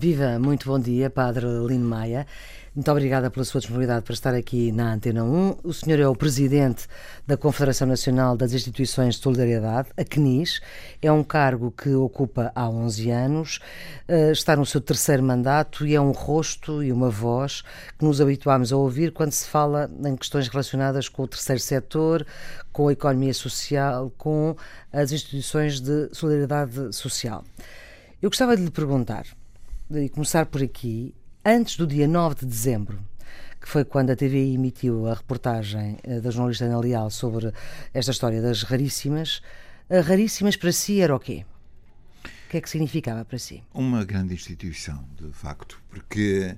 Viva, muito bom dia, Padre Lino Maia. Muito obrigada pela sua disponibilidade para estar aqui na Antena 1. O senhor é o presidente da Confederação Nacional das Instituições de Solidariedade, a CNIS. É um cargo que ocupa há 11 anos, eh, está no seu terceiro mandato e é um rosto e uma voz que nos habituámos a ouvir quando se fala em questões relacionadas com o terceiro setor, com a economia social, com as instituições de solidariedade social. Eu gostava de lhe perguntar, e começar por aqui, antes do dia 9 de dezembro, que foi quando a TVI emitiu a reportagem eh, da jornalista Ana Leal sobre esta história das raríssimas, raríssimas para si era o quê? O que é que significava para si? Uma grande instituição, de facto, porque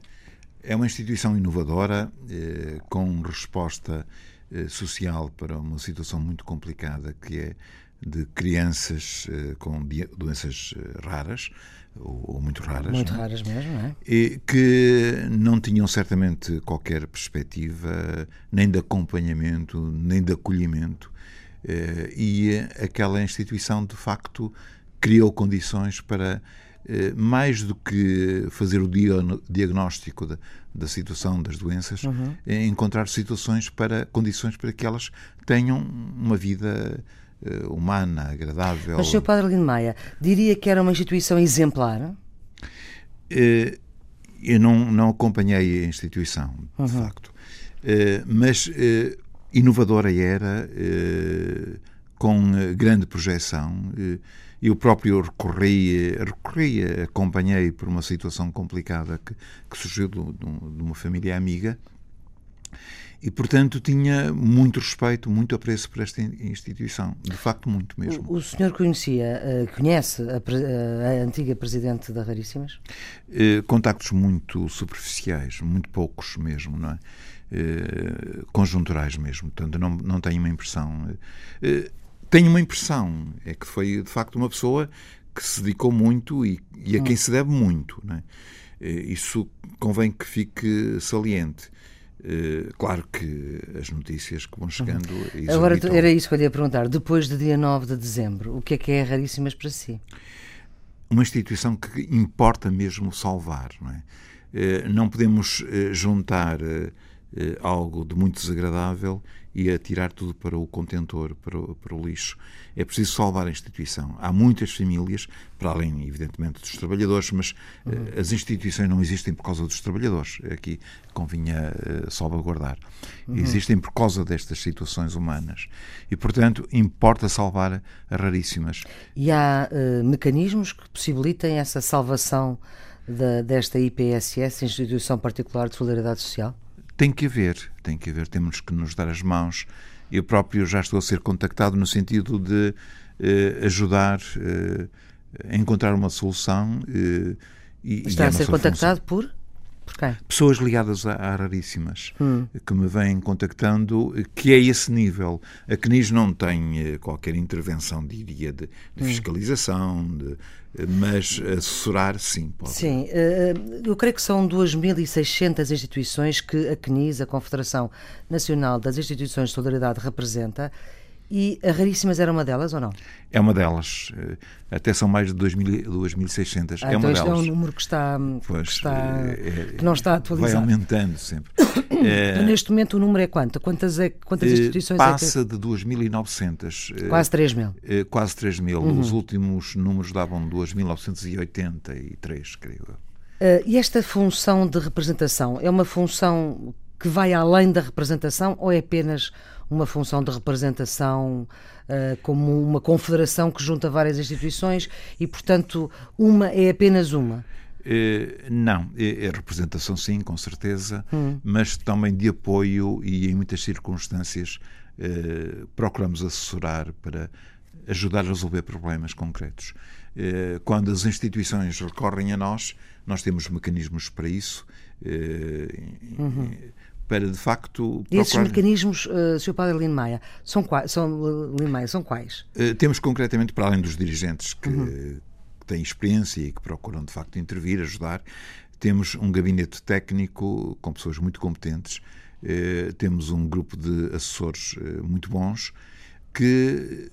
é uma instituição inovadora, eh, com resposta eh, social para uma situação muito complicada que é de crianças eh, com doenças eh, raras, ou, ou muito raras. Muito não? É? raras mesmo, não é? E que não tinham certamente qualquer perspectiva, nem de acompanhamento, nem de acolhimento. Eh, e aquela instituição, de facto, criou condições para, mais do que fazer o diagnóstico da, da situação das doenças, uhum. encontrar situações para, condições para que elas tenham uma vida eh, humana, agradável. Mas, Sr. Padre Lino Maia, diria que era uma instituição exemplar? Eh, eu não, não acompanhei a instituição, de uhum. facto. Eh, mas inovadora era, com grande projeção. Eu próprio recorri, recorri, acompanhei por uma situação complicada que, que surgiu de, de uma família amiga e, portanto, tinha muito respeito, muito apreço por esta instituição. De facto, muito mesmo. O, o senhor conhecia, uh, conhece a, a, antiga presidente da Raríssimas? Uh, contactos muito superficiais, muito poucos mesmo, não é? Conjunturais mesmo. Portanto, não, não tenho uma impressão. tenho uma impressão, é que foi, de facto, uma pessoa que se dedicou muito e, e a quem hum. se deve muito, não é? Isso convém que fique saliente. Eh, claro que as notícias que vão chegando. Uhum. Agora era isso que eu ia perguntar. Depois do dia 9 de dezembro, o que é que é raríssimas para si? Uma instituição que importa mesmo salvar. Não, é? Eh, não podemos eh, juntar algo de muito desagradável e atirar tudo para o contentor, para o, para o lixo. É preciso salvar a instituição. Há muitas famílias, para além, evidentemente, dos trabalhadores, mas uhum. uh, as instituições não existem por causa dos trabalhadores. Aqui convinha uh, salvaguardar. Uhum. Existem por causa destas situações humanas. E, portanto, importa salvar as raríssimas. E há uh, mecanismos que possibilitem essa salvação da, desta IPSS, Instituição Particular de Solidariedade Social? Tem que haver, tem que haver, temos que nos dar as mãos. Eu próprio já estou a ser contactado no sentido de eh, ajudar eh, a encontrar uma solução. Eh, e, Está e a ser contactado função. por? Pessoas ligadas a, a raríssimas hum. que me vêm contactando, que é esse nível. A CNIS não tem eh, qualquer intervenção, diria, de, de hum. fiscalização, de, eh, mas assessorar, sim, pode. Sim, eh, eu creio que são 2.600 instituições que a CNIS, a Confederação Nacional das Instituições de Solidariedade, representa e a Raríssimas era uma delas ou não? É uma delas. Eh, até são mais de 2.600. Ah, é então uma delas. é um número que, está, pois, que, está, é, que não está atualizado. Vai aumentando sempre. é, neste momento o número é quanto? Quantas, é, quantas instituições Passa é que... de 2.900. Quase 3 mil. Quase 3 mil. Uhum. Os últimos números davam 2.983, creio eu. Uh, e esta função de representação é uma função que vai além da representação ou é apenas uma função de representação uh, como uma confederação que junta várias instituições e, portanto, uma é apenas uma? Uh, não, é, é, representação sim, com certeza, hum. mas também de apoio e em muitas circunstâncias uh, procuramos assessorar para ajudar a resolver problemas concretos. Quando as instituições recorrem a nós, nós temos mecanismos para isso. Uhum para de facto. E esses mecanismos, uh, Sr. Padre Lino Maia, são, quais, são, são quais? Uh, temos concretamente, para além dos dirigentes que, uhum. que têm experiência e que procuram de facto intervir, ajudar, temos um gabinete técnico com pessoas muito competentes, temos um grupo de assessores muito bons que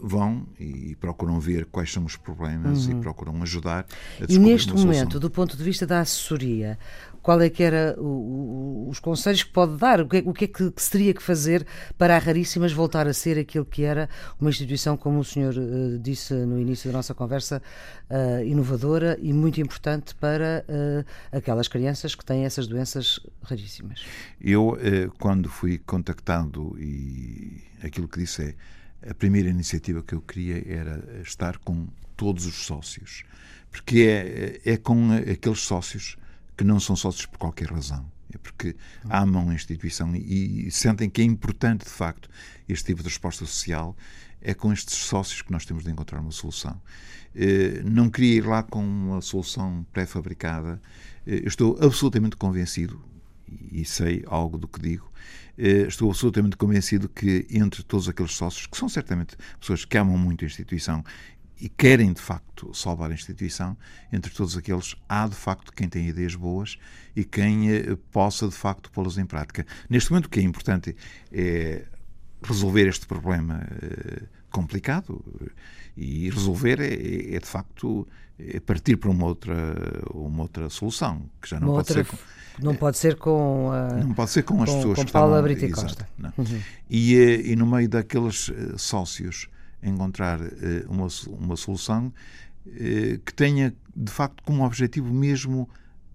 vão e procuram ver quais são os problemas uhum. e procuram ajudar a E neste momento, do ponto de vista da assessoria, qual é que era o, o, os conselhos que pode dar? O que, é, o que é que, se teria que fazer para a Raríssimas voltar a ser aquilo que era uma instituição, como o senhor uh, disse no início da nossa conversa, uh, inovadora e muito importante para uh, aquelas crianças que têm essas doenças raríssimas? Eu, quando fui contactado e aquilo que disse é a primeira iniciativa que eu queria era estar com todos os sócios, porque é, é com aqueles sócios que não são sócios por qualquer razão. É porque amam a instituição e, sentem que é importante, de facto, este tipo de resposta social. É com estes sócios que nós temos de encontrar uma solução. Eh, não queria ir lá com uma solução pré-fabricada. Eh, estou absolutamente convencido, e sei algo do que digo, estou absolutamente convencido que entre todos aqueles sócios, que são certamente pessoas que amam muito a instituição e querem de facto salvar a instituição, entre todos aqueles há de facto quem tem ideias boas e quem eh, possa de facto pô-las em prática. Neste momento o que é importante é resolver este problema eh, complicado e resolver é, é de facto é partir para uma outra uma outra solução que já não uma pode outra, ser com, não pode ser com não pode ser com, as pessoas com que Paula Brito Costa uhum. e, eh, e no meio daqueles sócios encontrar eh, uma, uma solução eh, que tenha, de facto, como objetivo mesmo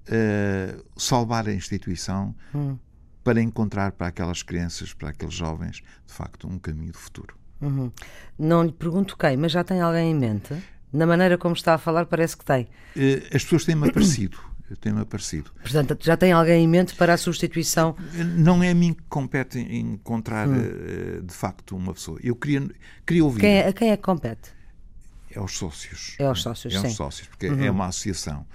eh, salvar a instituição hum. para encontrar para aquelas crianças, para aqueles jovens, de facto, um caminho de futuro. Uhum. Não lhe pergunto quem, mas já tem alguém em mente? Na maneira como está a falar, parece que tem. As pessoas têm-me aparecido tem-me aparecido. Portanto, já tem alguém em mente para a substituição? Não é a mim que compete encontrar, hum. Eh, de facto, uma pessoa. Eu queria, queria ouvir. Quem é, a quem é que compete? É aos sócios. É aos sócios, é sim. aos sócios, porque uhum. é uma associação.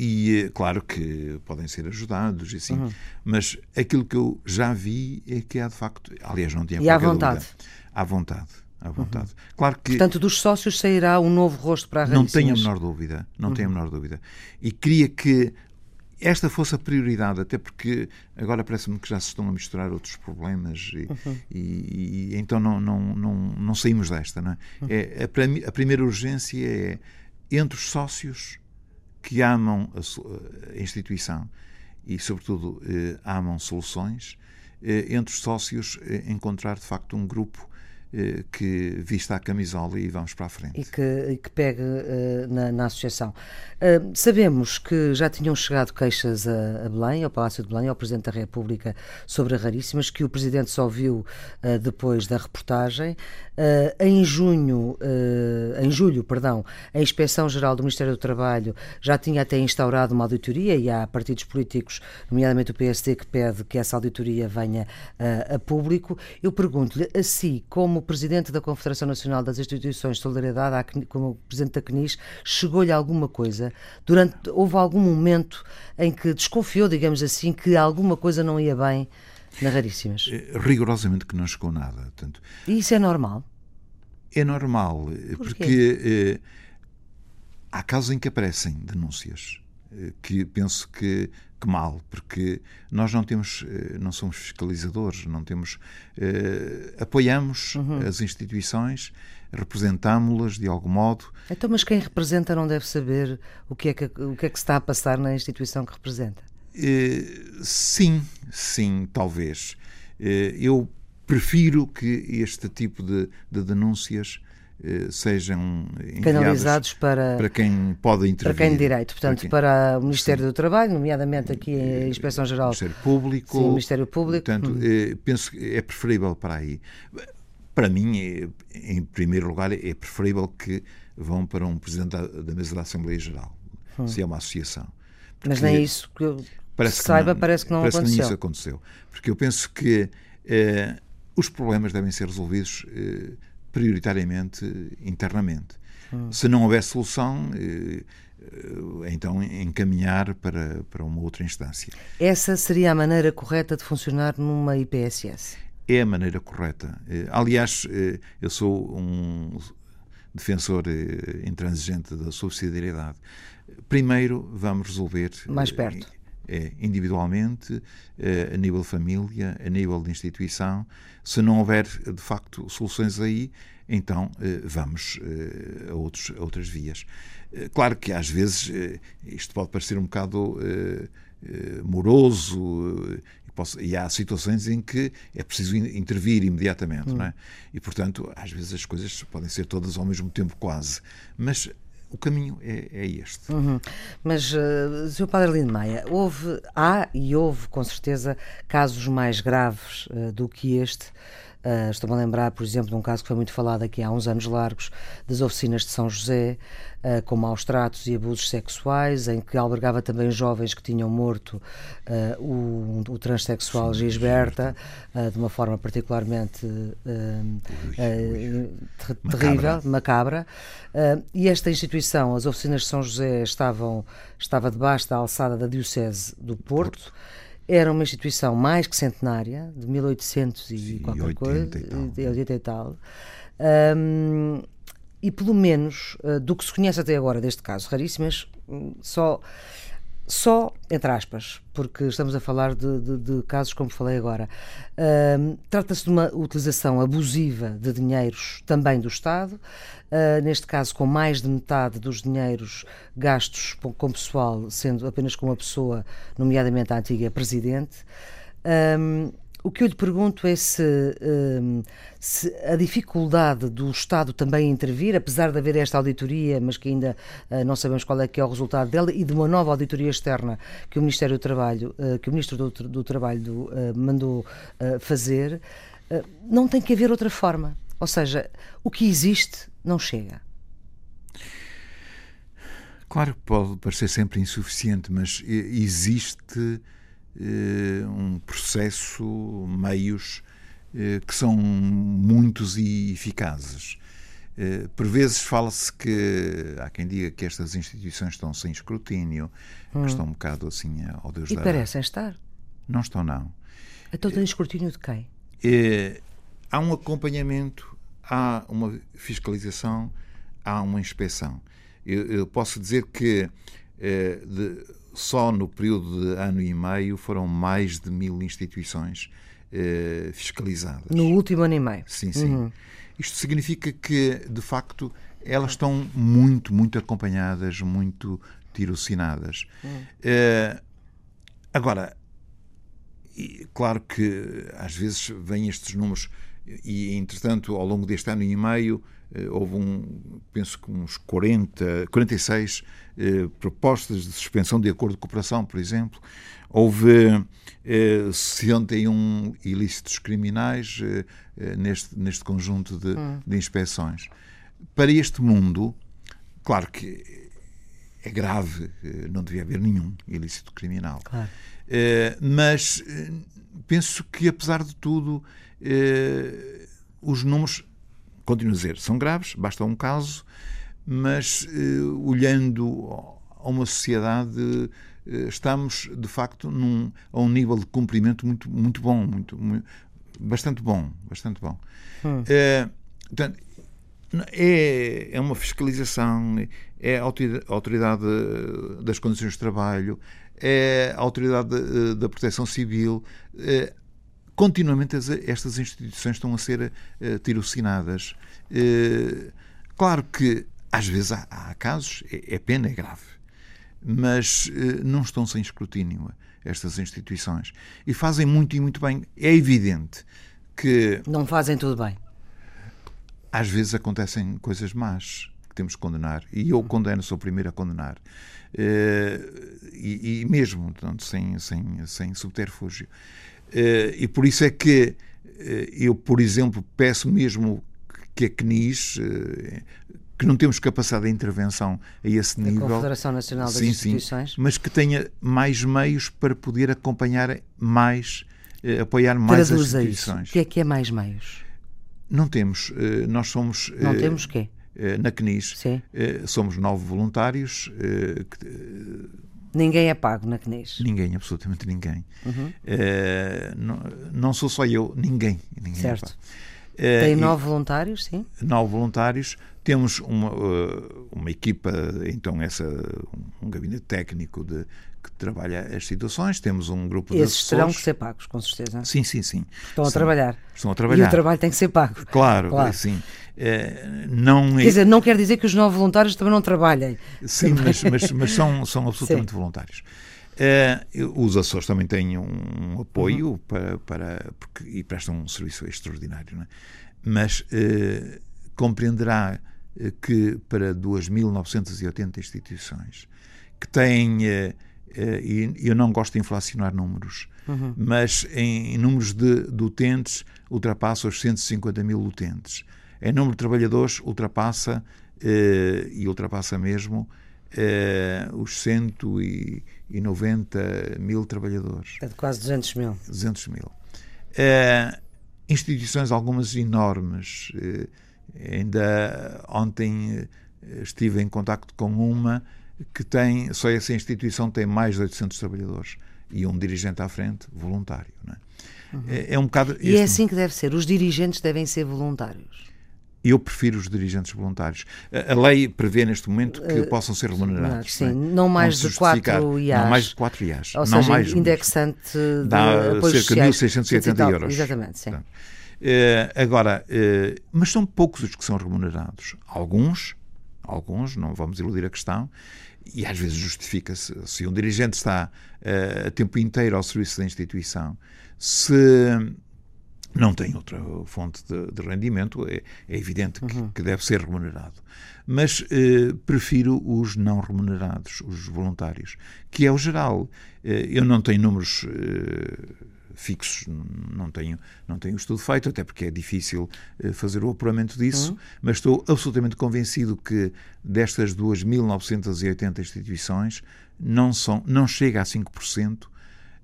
E eh, claro que podem ser ajudados, assim, uhum. mas aquilo que eu já vi é que há de facto. Aliás, não tinha E à vontade. Dúvida, à vontade à vontade. Uhum. Claro que Portanto, dos sócios sairá um novo rosto para a Não tenho a menor dúvida, não uhum. tenho a menor dúvida. E queria que esta fosse a prioridade, até porque agora parece-me que já se estão a misturar outros problemas e, uhum. e, e então não, não, não, não, saímos desta. Não é? Uhum. é a, a, primeira urgência é entre os sócios que amam a, a instituição e, sobretudo, eh, amam soluções, eh, entre os sócios eh, encontrar de facto um grupo eh, que vista a camisola e vamos para a frente. E que, e que pegue uh, na, na, associação. Uh, sabemos que já tinham chegado queixas a, a, Belém, ao Palácio de Belém, ao Presidente da República, sobre Raríssimas, que o Presidente só viu uh, depois da reportagem. em junho, em julho, perdão, a Inspeção-Geral do Ministério do Trabalho já tinha até instaurado uma auditoria e há partidos políticos, nomeadamente o PSD, que pede que essa auditoria venha a público. Eu pergunto-lhe, assim como como Presidente da Confederação Nacional das Instituições de Solidariedade, como Presidente da CNIS, chegou-lhe alguma coisa? Durante, houve algum momento em que desconfiou, digamos assim, que alguma coisa não ia bem na Raríssimas? Eh, rigorosamente que não chegou nada. Portanto, e isso é normal? É normal, eh, Por porque eh, há casos em que aparecem denúncias que penso que que mal, porque nós não temos, eh, não somos fiscalizadores, não temos, eh, apoiamos uhum. as instituições, representámo-las de algum modo. Então, mas quem representa não deve saber o que é que, o que, é que está a passar na instituição que representa? Eh, sim, sim, talvez. Eh, eu prefiro que este tipo de, de denúncias sejam canalizados para, para quem pode intervir. Para quem de direito, portanto, para, para o Ministério Sim. do Trabalho, nomeadamente aqui a eh, Inspeção-Geral. Ministério Público. Sim, Ministério Público. Portanto, hum. Eh, penso que é preferível para aí. Para mim, em primeiro lugar, é preferível que vão para um Presidente da, da Mesa da Assembleia Geral, hum. se é uma associação. Porque Mas nem isso que eu parece saiba, que não, parece que não parece aconteceu. Que aconteceu. Porque eu penso que eh, os problemas devem ser resolvidos eh, prioritariamente internamente. Hum. Se não houver solução, eh, eh, então encaminhar para, para uma outra instância. Essa seria a maneira correta de funcionar numa IPSS? É a maneira correta. Eh, aliás, eu sou um defensor intransigente da subsidiariedade. Primeiro vamos resolver mais perto individualmente, a nível de família, a nível de instituição. Se não houver, de facto, soluções aí, então vamos a, outros, a outras vias. Claro que às vezes isto pode parecer um bocado moroso e há situações em que é preciso intervir imediatamente, hum. não é? E, portanto, às vezes as coisas podem ser todas ao mesmo tempo, quase. Mas o caminho é, é este. Uhum. Mas, uh, Sr. Padre Maia, houve, há e houve, com certeza, casos mais graves uh, do que este Uh, Estou-me a lembrar, por exemplo, de um caso que foi muito falado aqui há uns anos largos, das oficinas de São José, uh, com maus tratos e abusos sexuais, em que albergava também jovens que tinham morto uh, o, o transexual Sim, Gisberta, de uma forma particularmente terrível, macabra. e esta instituição, as oficinas de São José, estavam, estava debaixo da alçada da Diocese do Porto. Porto era uma instituição mais que centenária, de 1800 e Sim, qualquer 80 coisa, e tal. 80 e tal. Um, e pelo menos, uh, do que se conhece até agora deste caso, raríssimas, hum, só só, entre aspas, porque estamos a falar de, de, de casos como falei agora. Uh, Trata-se de uma utilização abusiva de dinheiros também do Estado, uh, neste caso com mais de metade dos dinheiros gastos com pessoal, sendo apenas com uma pessoa, nomeadamente a antiga Presidente. O que eu lhe pergunto é se, hum, se, a dificuldade do Estado também intervir, apesar de haver esta auditoria, mas que ainda uh, não sabemos qual é que é o resultado dela, e de uma nova auditoria externa que o Ministério do Trabalho, uh, que o Ministro do, do Trabalho uh, mandou fazer, não tem que haver outra forma. Ou seja, o que existe não chega. Claro que pode parecer sempre insuficiente, mas existe um processo, meios eh, que são muitos e eficazes. Eh, por vezes fala-se que há quem diga que estas instituições estão sem escrutínio, hum. que estão um bocado assim ao Deus e da. E parecem estar. Não estão, não. Então tem escrutínio de quem? É, há um acompanhamento, há uma fiscalização, há uma inspeção. Eu, eu posso dizer que é, de, só no período de ano e meio foram mais de mil instituições eh, fiscalizadas. No último ano e meio? Sim, sim. Uhum. Isto significa que, de facto, elas estão muito, muito acompanhadas, muito tirocinadas. Uhum. Eh, agora, claro que às vezes vêm estes números e, entretanto, ao longo deste ano e meio, houve um, penso que uns 40, 46 eh, propostas de suspensão de acordo de cooperação, por exemplo. Houve eh, 61 ilícitos criminais eh, eh, neste, neste conjunto de, hum. de inspeções. Para este mundo, claro que é grave, eh, não devia haver nenhum ilícito criminal. Claro. mas penso que, apesar de tudo, os números, continuo a dizer, são graves, basta um caso, mas uh, olhando a uma sociedade uh, estamos de facto num, a um nível de cumprimento muito muito bom muito, muito bastante bom bastante bom hum. uh, portanto, é, é uma fiscalização é a autoridade das condições de trabalho é a autoridade da proteção civil continuamente estas instituições estão a ser tirocinadas claro que às vezes há, há casos, é, é, pena, é grave, mas eh, não estão sem escrutínio estas instituições. E fazem muito e muito bem. É evidente que. Não fazem tudo bem. Às vezes acontecem coisas más que temos que condenar. E eu condeno, sou o primeiro a condenar. Uh, e, e, mesmo, portanto, sem, sem, sem subterfúgio. Uh, e por isso é que uh, eu, por exemplo, peço mesmo que a CNIS, que não temos capacidade de intervenção a esse nível. A Confederação Nacional das sim, Instituições. Sim, mas que tenha mais meios para poder acompanhar mais, eh, apoiar mais Traduza as instituições. Isso. O que é que é mais meios? Não temos. Eh, nós somos. Não eh, temos quê? Eh, na CNIS. Sim. Eh, somos nove voluntários. Eh, que, Ninguém é pago na CNIS? Ninguém, absolutamente ninguém. Uhum. não, não sou só eu, ninguém. ninguém é certo. É Tem nove voluntários, sim? Nove voluntários temos uma, uma equipa, então, essa, um gabinete técnico de, que trabalha as situações, temos um grupo Esses de Esses terão que ser pagos, com certeza. Sim, sim, sim. Estão a trabalhar. Estão a trabalhar. E o trabalho tem que ser pago. Claro, claro. sim. É, não Quer dizer, não quer dizer que os não voluntários também não trabalhem. Sim, mas, mas, mas, são, são absolutamente sim. voluntários. É, os Açores também têm um apoio uhum. para, para, porque, e prestam um serviço extraordinário, é? mas eh, compreenderá que para 2.980 instituições que têm, eh, eh, e eu não gosto de inflacionar números, uhum. mas em, em, números de, de utentes ultrapassa os 150 mil utentes. Em número de trabalhadores ultrapassa, eh, e ultrapassa mesmo, os 190 mil trabalhadores. É de quase 200 mil. 200 mil. instituições algumas enormes, ainda ontem estive em contacto com uma que tem, só essa instituição tem mais de 800 trabalhadores e um dirigente à frente voluntário. É? Uhum. É, é? um bocado. E é assim que deve ser. Os dirigentes devem ser voluntários. Eu prefiro os dirigentes voluntários. A, lei prevê neste momento que uh, possam ser remunerados. Sim, não, é? não mais de 4 IAs. Não mais de 4 IAs. Ou não seja, mais, indexante dá cerca de 1.680 euros. Exatamente, sim. uh, agora, uh, mas são poucos os que são remunerados. Alguns, alguns, não vamos iludir a questão, e às vezes justifica-se, se um dirigente está uh, a tempo inteiro ao serviço da instituição, se não tem outra fonte de, de rendimento, é, é evidente que, uhum. que, deve ser remunerado. Mas uh, prefiro os não remunerados, os voluntários, que é o geral. Uh, eu não tenho números fixos, não tenho, não tenho estudo feito, até porque é difícil eh, fazer o apuramento disso, uhum. mas estou absolutamente convencido que destas 2.980 instituições não, são, não chega a 5%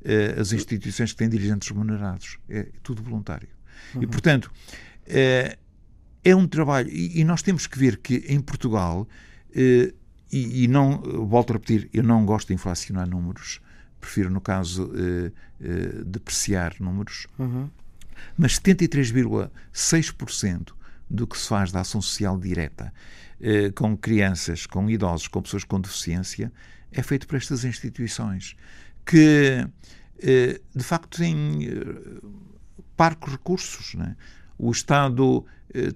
eh, as instituições que têm dirigentes remunerados. É tudo voluntário. Uhum. E, portanto, é, é um trabalho. E, e, nós temos que ver que em Portugal, e, e não, volto a repetir, eu não gosto de inflacionar números, prefiro, no caso, uh, uh, depreciar números, uhum. mas 73,6% do que se faz da ação social direta uh, com crianças, com idosos, com pessoas com deficiência, é feito por estas instituições que, de facto, têm parcos recursos. Né? O Estado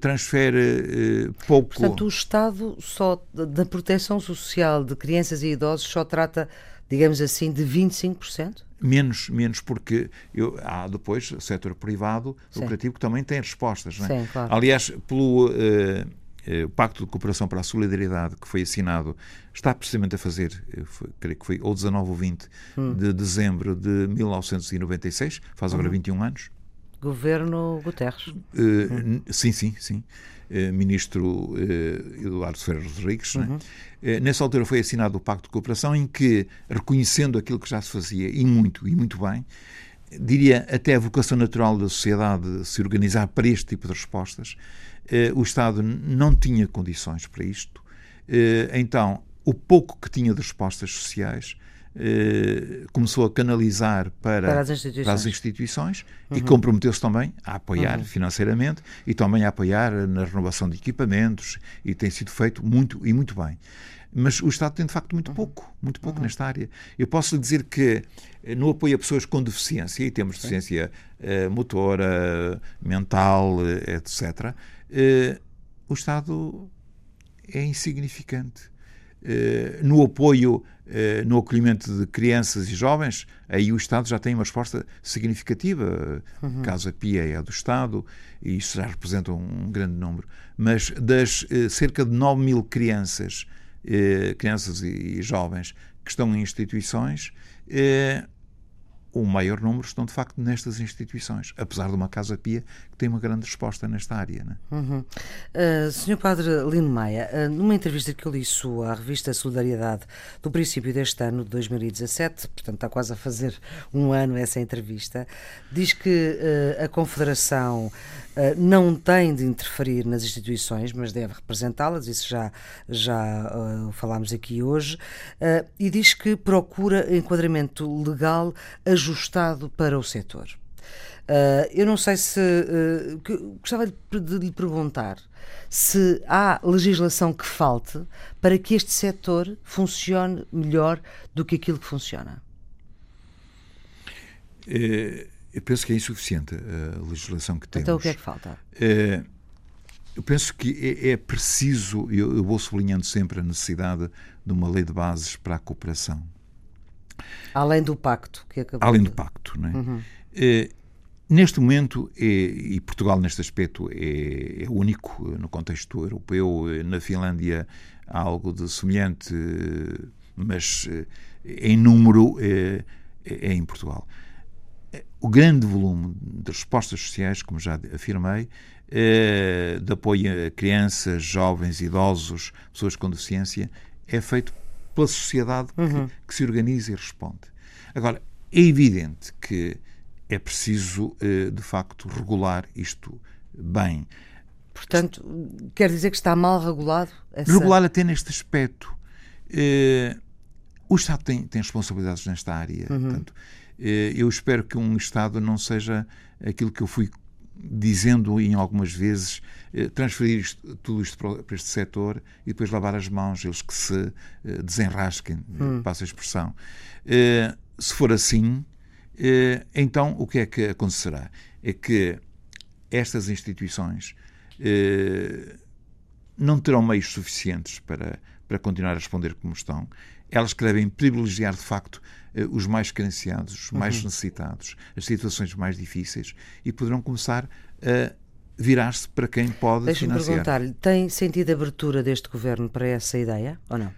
transfere pouco. Portanto, o Estado só da proteção social de crianças e idosos só trata digamos assim, de 25%? Menos, menos porque eu, há depois o setor privado lucrativo que também tem respostas. Não é? Sim, claro. Aliás, pelo uh, uh, Pacto de Cooperação para a Solidariedade que foi assinado, está precisamente a fazer, foi, creio que foi ou 19 ou 20 hum. de dezembro de 1996, faz agora hum. 21 anos. Governo Guterres. Uh, hum. Sim, sim, sim. Eh, ministro eh, Eduardo Ferreira Rodrigues. É? Uhum. Né? Nessa altura foi assinado o Pacto de Cooperação, em que, reconhecendo aquilo que já se fazia, e muito, e muito bem, diria até a vocação natural da sociedade se organizar para este tipo de respostas, o Estado não tinha condições para isto. Então, o pouco que tinha de respostas sociais eh, começou a canalizar para, para as instituições, para as instituições uhum. e comprometeu-se também a apoiar uhum. financeiramente e também a apoiar na renovação de equipamentos e tem sido feito muito e muito bem. Mas o Estado tem de facto muito uhum. pouco, muito pouco uhum. nesta área. Eu posso lhe dizer que eh, no apoio a pessoas com deficiência, e temos deficiência uh, motora, mental, etc., o Estado é insignificante. Uh, no apoio eh, no acolhimento de crianças e jovens, aí o Estado já tem uma resposta significativa. Uhum. Casa Pia é do Estado e isso já representa um grande número. Mas das eh, cerca de 9 mil crianças, eh, crianças e, jovens que estão em instituições, o maior número estão de facto nestas instituições, apesar de uma Casa Pia que tem uma grande resposta nesta área. Né? Uhum. Uh, Sr. Padre Lino Maia, uh, numa entrevista que eu li sua à revista Solidariedade do princípio deste ano, de 2017, portanto está quase a fazer um ano essa entrevista, diz que uh, a Confederação não tem de interferir nas instituições, mas deve representá-las, isso já, já falámos aqui hoje, e diz que procura enquadramento legal ajustado para o setor. Uh, eu não sei se. Uh, gostava de, lhe perguntar se há legislação que falte para que este setor funcione melhor do que aquilo que funciona. Eu penso que é insuficiente a legislação que temos. Então o que é que falta? É, eu penso que é, é preciso, eu, eu, vou sublinhando sempre a necessidade de uma lei de bases para a cooperação. Além do pacto que acabou. Além do pacto, não é? Uhum. é neste momento, é, e Portugal neste aspecto é, é, único no contexto europeu, na Finlândia há algo de semelhante, mas em número é, é em Portugal o grande volume de respostas sociais, como já afirmei, eh, de apoio a crianças, jovens, idosos, pessoas com deficiência, é feito pela sociedade uhum. que, que, se organiza e responde. Agora, é evidente que é preciso, eh, de facto, regular isto bem. Portanto, quer dizer que está mal regulado? Essa... Regular até neste aspecto. Eh, o Estado tem, tem responsabilidades nesta área. Uhum. Portanto, eu espero que um Estado não seja aquilo que eu fui dizendo em algumas vezes, eh, transferir isto, tudo isto para este setor e depois lavar as mãos, eles que se eh, desenrasquem, hum. passa a expressão. Se for assim, então o que é que acontecerá? É que estas instituições não terão meios suficientes para, para continuar a responder como estão. Elas que devem privilegiar, de facto, eh, os mais carenciados, os mais uhum. necessitados, as situações mais difíceis e poderão começar a virar-se para quem pode financiar. Deixa-me perguntar-lhe, tem sentido abertura deste governo para essa ideia ou não?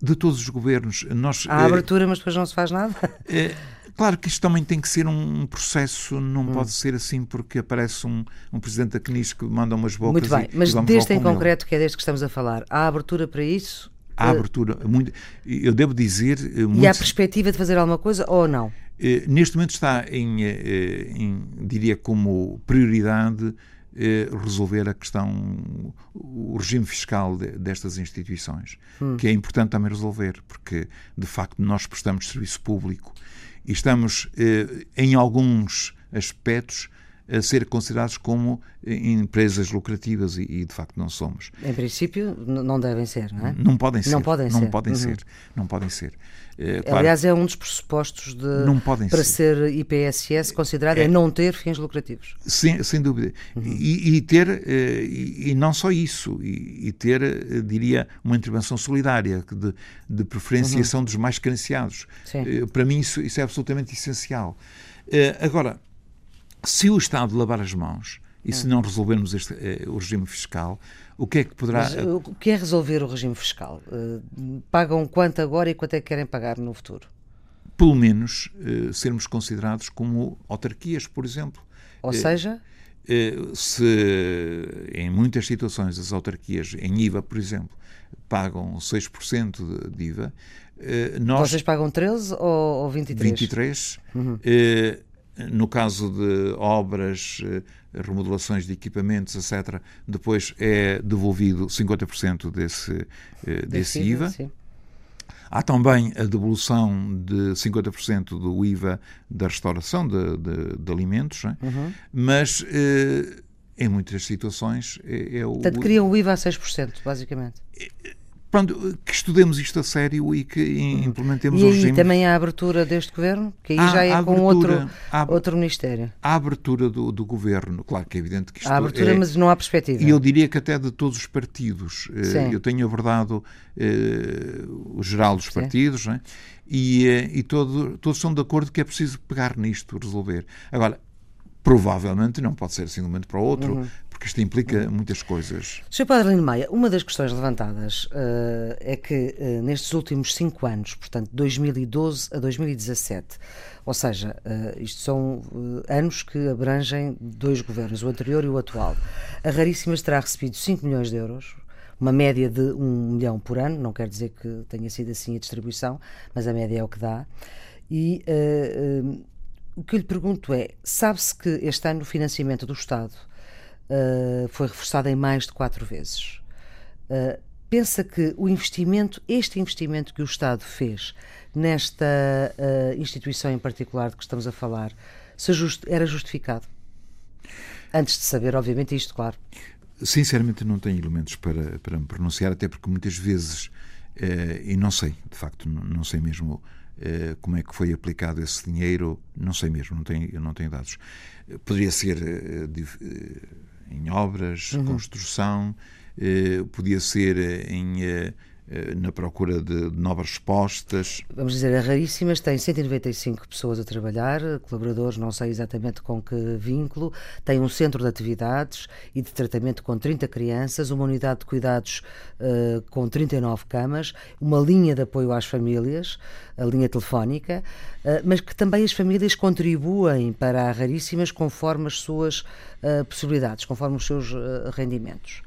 De todos os governos, nós... Há abertura, mas depois não se faz nada? É, claro que isto também tem que ser um processo, não hum. pode ser assim porque aparece um, um presidente da CNIS que manda umas bocas Muito bem, e, mas e deste em concreto, que é deste que estamos a falar, há abertura para isso? Há abertura. Muito, eu devo dizer. Eh, muito, e há perspectiva de fazer alguma coisa ou não? Eh, neste momento está em, eh, em diria, como prioridade resolver a questão, o regime fiscal destas instituições, hum. que é importante também resolver, porque de facto nós prestamos serviço público e estamos em alguns aspectos a ser considerados como eh, empresas lucrativas e, e, de facto não somos. Em princípio não devem ser, não é? Não podem ser. Não podem não ser. Podem uhum. ser. Não podem ser. É, claro, Aliás, é um dos pressupostos de, para ser. ser IPSS considerado é, é, não ter fins lucrativos. Sem, sem dúvida. Uhum. E, e, ter, eh, e, e, não só isso, e, ter, diria, uma intervenção solidária, de, de preferenciação uhum. dos mais carenciados. Sim. Para mim isso, isso é absolutamente essencial. Agora, se o Estado lavar as mãos e se hum. não resolvermos este, eh, o regime fiscal, o que é que poderá. Mas, o que é resolver o regime fiscal? Uh, pagam quanto agora e quanto é que querem pagar no futuro? Pelo menos uh, sermos considerados como autarquias, por exemplo. Ou seja? se em muitas situações as autarquias, em IVA, por exemplo, pagam 6% de IVA, nós. Vocês pagam 13 ou, ou 23? 23. Uhum no caso de obras, eh, remodelações de equipamentos, etc., depois é devolvido 50% desse, eh, desse IVA. Sim. Há também a devolução de 50% do IVA da restauração de, de, de alimentos, é? uhum. mas eh, em muitas situações é, é o. Portanto, criam o IVA a 6%, basicamente. Pronto, que estudemos isto a sério e que uhum. implementemos e aí regimes. também há abertura deste governo, que aí há, já é com abertura, outro, há, outro ministério. Há abertura do, do, governo, claro que é evidente que isto Há abertura, é, mas não há perspectiva. E eu diria que até de todos os partidos. Eh, Sim. Eu tenho abordado eh, o geral dos partidos né? e, eh, e todo, todos estão de acordo que é preciso pegar nisto, resolver. Agora, provavelmente não pode ser assim de um momento para o outro, uhum porque isto implica muitas coisas. Sr. Padre Lino Maia, uma das questões levantadas uh, é que uh, nestes últimos cinco anos, portanto, 2012 a 2017, ou seja, uh, isto são anos que abrangem dois governos, o anterior e o atual, a Raríssimas terá recebido 5 milhões de euros, uma média de 1 milhão por ano, não quer dizer que tenha sido assim a distribuição, mas a média é o que dá. E o que eu lhe pergunto é: sabe-se que este ano o financiamento do Estado uh, foi reforçada em mais de quatro vezes. Uh, pensa que o investimento, este investimento que o Estado fez nesta uh, instituição em particular de que estamos a falar, just, era justificado? Antes de saber, obviamente, isto, claro. sinceramente não tenho elementos para, para me pronunciar, até porque muitas vezes, e não sei, de facto, não sei mesmo como é que foi aplicado esse dinheiro, não sei mesmo, não tenho, não tenho dados. Poderia ser em obras, uhum. construção, podia ser em eh, na procura de novas respostas. Vamos dizer, é raríssimas, tem 195 pessoas a trabalhar, colaboradores, não sei exatamente com que vínculo, tem um centro de atividades e de tratamento com 30 crianças, uma unidade de cuidados uh, com 39 camas, uma linha de apoio às famílias, a linha telefónica, uh, mas que também as famílias contribuem para a raríssimas conforme as suas uh, possibilidades, conforme os seus rendimentos.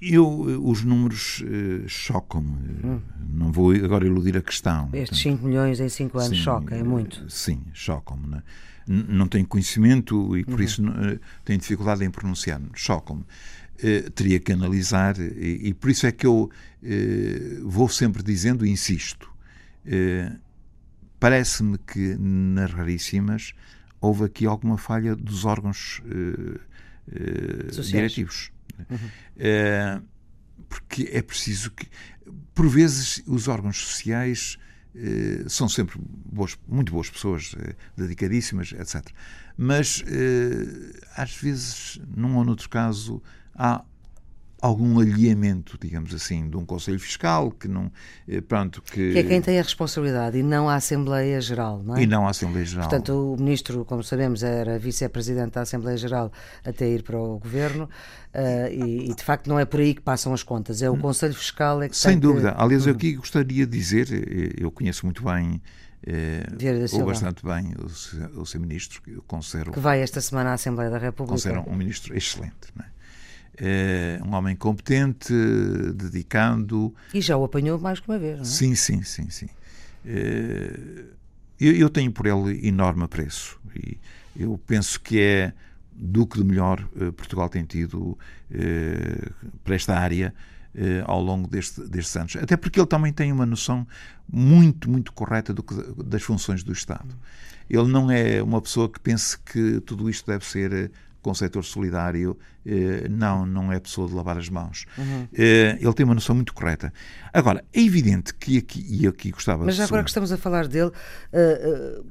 Eu, eh, os números uh, chocam-me. Hum. Não vou agora iludir a questão. Estes 5 milhões em 5 anos sim, choca, é muito. Sim, chocam-me. Né? Não tenho conhecimento e por uhum. isso uh, tenho dificuldade em pronunciar-me. Chocam-me. Uh, teria que analisar e, e, por isso é que eu vou sempre dizendo e insisto. Parece-me que nas raríssimas houve aqui alguma falha dos órgãos diretivos Uhum. É, porque é preciso que, por vezes, os órgãos sociais eh, são sempre boas, muito boas pessoas, eh, dedicadíssimas, etc. Mas, eh, às vezes, num ou noutro caso, há algum alheamento, digamos assim, de um Conselho Fiscal que não. Eh, pronto, que... que é quem tem a responsabilidade e não a Assembleia Geral, não é? E não a Assembleia Geral. Portanto, o Ministro, como sabemos, era vice-presidente da Assembleia Geral até ir para o Governo uh, e, e, de facto, não é por aí que passam as contas, é o Conselho Fiscal é que Sem dúvida. Que... Aliás, eu aqui gostaria de dizer, eh, eu conheço muito bem. Ou bastante bem o, o seu ministro, eu considero. Que vai esta semana à Assembleia da República. Considero um ministro excelente. Não é? É um homem competente, dedicando. E já o apanhou mais que uma vez, não é? Sim, sim, sim, sim. É, eu, eu, tenho por ele enorme apreço e eu penso que é do que de melhor eh, Portugal tem tido eh, para esta área eh, ao longo deste, destes anos. Até porque ele também tem uma noção muito, muito correta do que, das funções do Estado. Ele não é uma pessoa que pense que tudo isto deve ser com o setor solidário, eh, não, não é pessoa de lavar as mãos. Uhum. Eh, ele tem uma noção muito correta. Agora, é evidente que aqui, e aqui gostava Mas agora que estamos a falar dele, uh,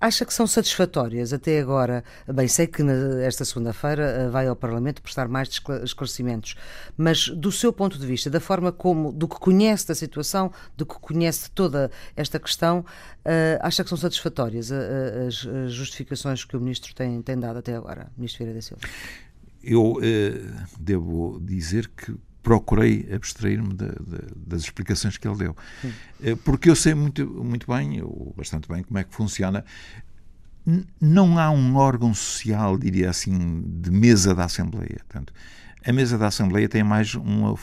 Acha que são satisfatórias até agora? Bem, sei que esta segunda-feira eh, vai ao Parlamento prestar mais esclarecimentos, mas do seu ponto de vista, da forma como, do que conhece da situação, do que conhece toda esta questão, uh, acha que são satisfatórias uh, as justificações que o Ministro tem, tem dado até agora, Ministro Vieira da Silva? Eu uh, devo dizer que procurei abstrair-me das explicações que ele deu. Sim. Eh, porque eu sei muito, muito bem, ou bastante bem, como é que funciona. Não há um órgão social, diria assim, de mesa da Assembleia. Portanto, a mesa da Assembleia tem mais uma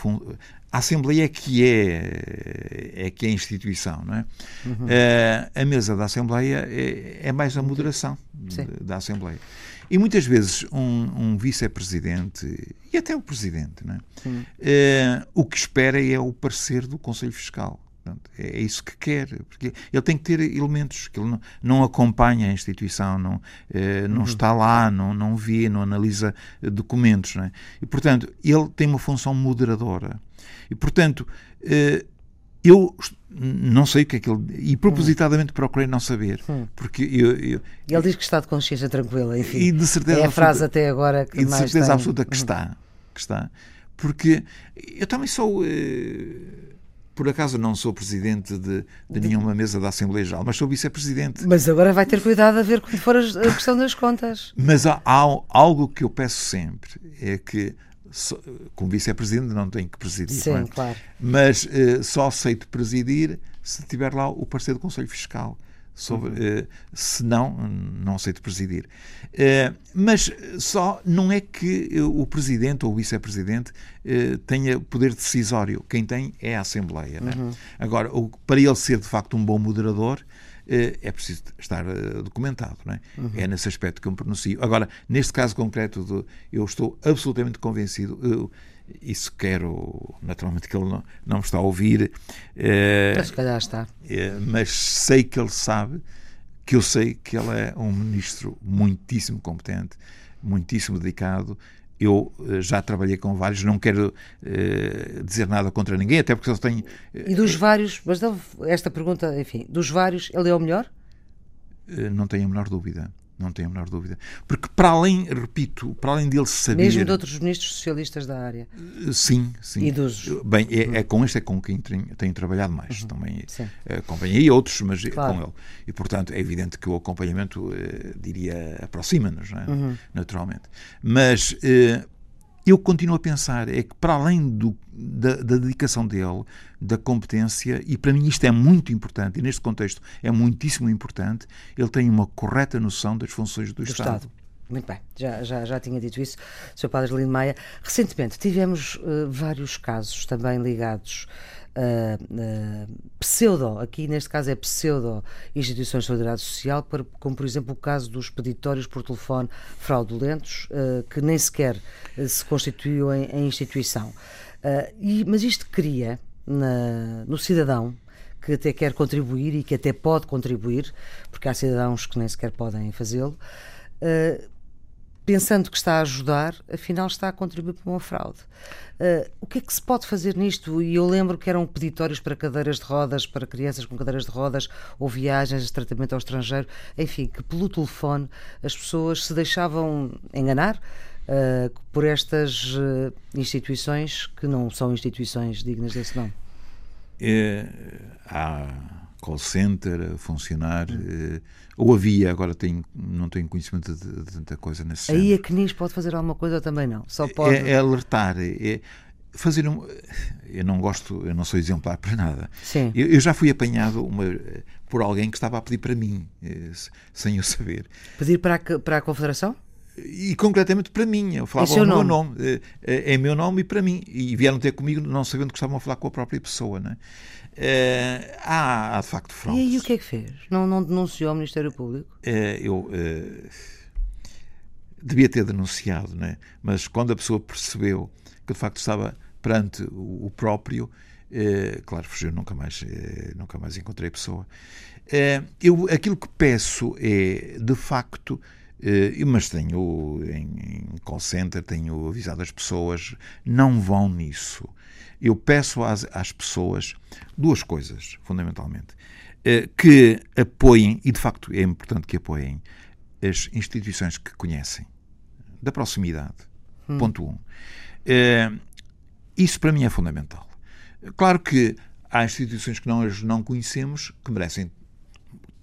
a Assembleia é que é, é que é a instituição, não é? Uhum. Uh, a mesa da Assembleia é, é mais a moderação de, da Assembleia. E muitas vezes um, um vice-presidente e até o presidente, não é? Uh, o que espera é o parecer do Conselho Fiscal. Portanto, é isso que quer, porque ele tem que ter elementos que ele não, não acompanha a instituição, não, eh, não uhum. está lá, não, não vê, não analisa documentos. Não é? E, portanto, ele tem uma função moderadora. E, portanto, eh, eu não sei o que é que ele. E propositadamente procurei não saber. Hum. Porque eu, eu, ele diz que está de consciência tranquila, enfim. E de certeza é a frase até agora que E de certeza tem... absoluta que está. Que está. Porque eu também sou. Eh, por acaso não sou presidente de, de nenhuma mesa da Assembleia Geral, mas sou vice-presidente. Mas agora vai ter cuidado a ver quando for a questão das contas. Mas há, há algo que eu peço sempre: é que como vice-presidente não tenho que presidir. Sim, é? claro. Mas uh, só aceito presidir se tiver lá o parecer do Conselho Fiscal. Sobre, uhum. uh, se não, não aceito presidir. Uh, mas só não é que o presidente ou o vice-presidente tenha poder decisório. Quem tem é a Assembleia. Né? Uhum. Agora, para ele ser de facto um bom moderador, é preciso estar eh, documentado. Não é? Uhum. é nesse aspecto que eu me pronuncio. Agora, neste caso concreto, de, eu estou absolutamente convencido. Eu, isso quero, naturalmente, que ele não, não me está a ouvir. É, se calhar está. Mas sei que ele sabe que eu sei que ele é um ministro muitíssimo competente, muitíssimo dedicado eu uh, já trabalhei com vários, não quero uh, dizer nada contra ninguém, até porque eles têm. e dos vários, mas esta pergunta, enfim, dos vários, ele é o melhor? não tenho a menor dúvida. Não tenho a menor dúvida. Porque, para além, repito, para além dele saber. Mesmo de outros ministros socialistas da área. Sim, sim. E dos. Bem, é, é com este é com quem tenho, tenho trabalhado mais. Uhum. Também é, acompanhei outros, mas claro. com ele. E, portanto, é evidente que o acompanhamento, eh, diria, aproxima-nos, é? uhum. naturalmente. Mas. Eh, eu continuo a pensar é que para além do, da, da, dedicação dele, da competência, e para mim isto é muito importante, e neste contexto é muitíssimo importante, ele tem uma correta noção das funções do, do Estado. Estado. Muito bem, já, já, já tinha dito isso, Sr. Padre Lindo Maia. Recentemente tivemos uh, vários casos também ligados uh, uh, pseudo, aqui neste caso é pseudo instituições de solidariedade social, como por exemplo o caso dos peditórios por telefone fraudulentos, uh, que nem sequer se constituiu em, em instituição. E, mas isto cria na, no cidadão que até quer contribuir e que até pode contribuir, porque há cidadãos que nem sequer podem fazê-lo, pensando que está a ajudar, afinal está a contribuir para uma fraude. Uh, o que é que se pode fazer nisto? E eu lembro que eram peditórios para cadeiras de rodas, para crianças com cadeiras de rodas, ou viagens de tratamento ao estrangeiro, enfim, que pelo telefone as pessoas se deixavam enganar. Uh, por estas uh, instituições que não são instituições dignas desse nome. É, há call center a funcionar, hum. ou havia, agora tenho, não tenho conhecimento de, de tanta coisa nesse Aí a CNIS pode fazer alguma coisa ou também não? Só pode... É, é alertar, é fazer um... Eu não gosto, eu não sou exemplar para nada. Sim. Eu, eu já fui apanhado uma, por alguém que estava a pedir para mim, eh, sem eu saber. Pedir para a, para a Confederação? e concretamente para mim. Eu falava é o meu nome. É, é, é meu nome e para mim. E vieram ter comigo não sabendo que estavam a falar com a própria pessoa. Não é? É, há, há, de facto fraude. E aí o que é que fez? Não, não denunciou ao Ministério Público? É, eu é, devia ter denunciado, né? mas quando a pessoa percebeu que de facto estava perante o, o próprio, claro, fugiu, nunca mais, nunca mais encontrei a pessoa. eu, aquilo que peço é, de facto, mas tenho em, em call center, tenho avisado as pessoas, não vão nisso eu peço às, às pessoas duas coisas, fundamentalmente. Eh, que apoiem, e de facto é importante que apoiem, as instituições que conhecem, da proximidade. Hum. Ponto um. Eh, isso para mim é fundamental. Claro que há instituições que nós não conhecemos que merecem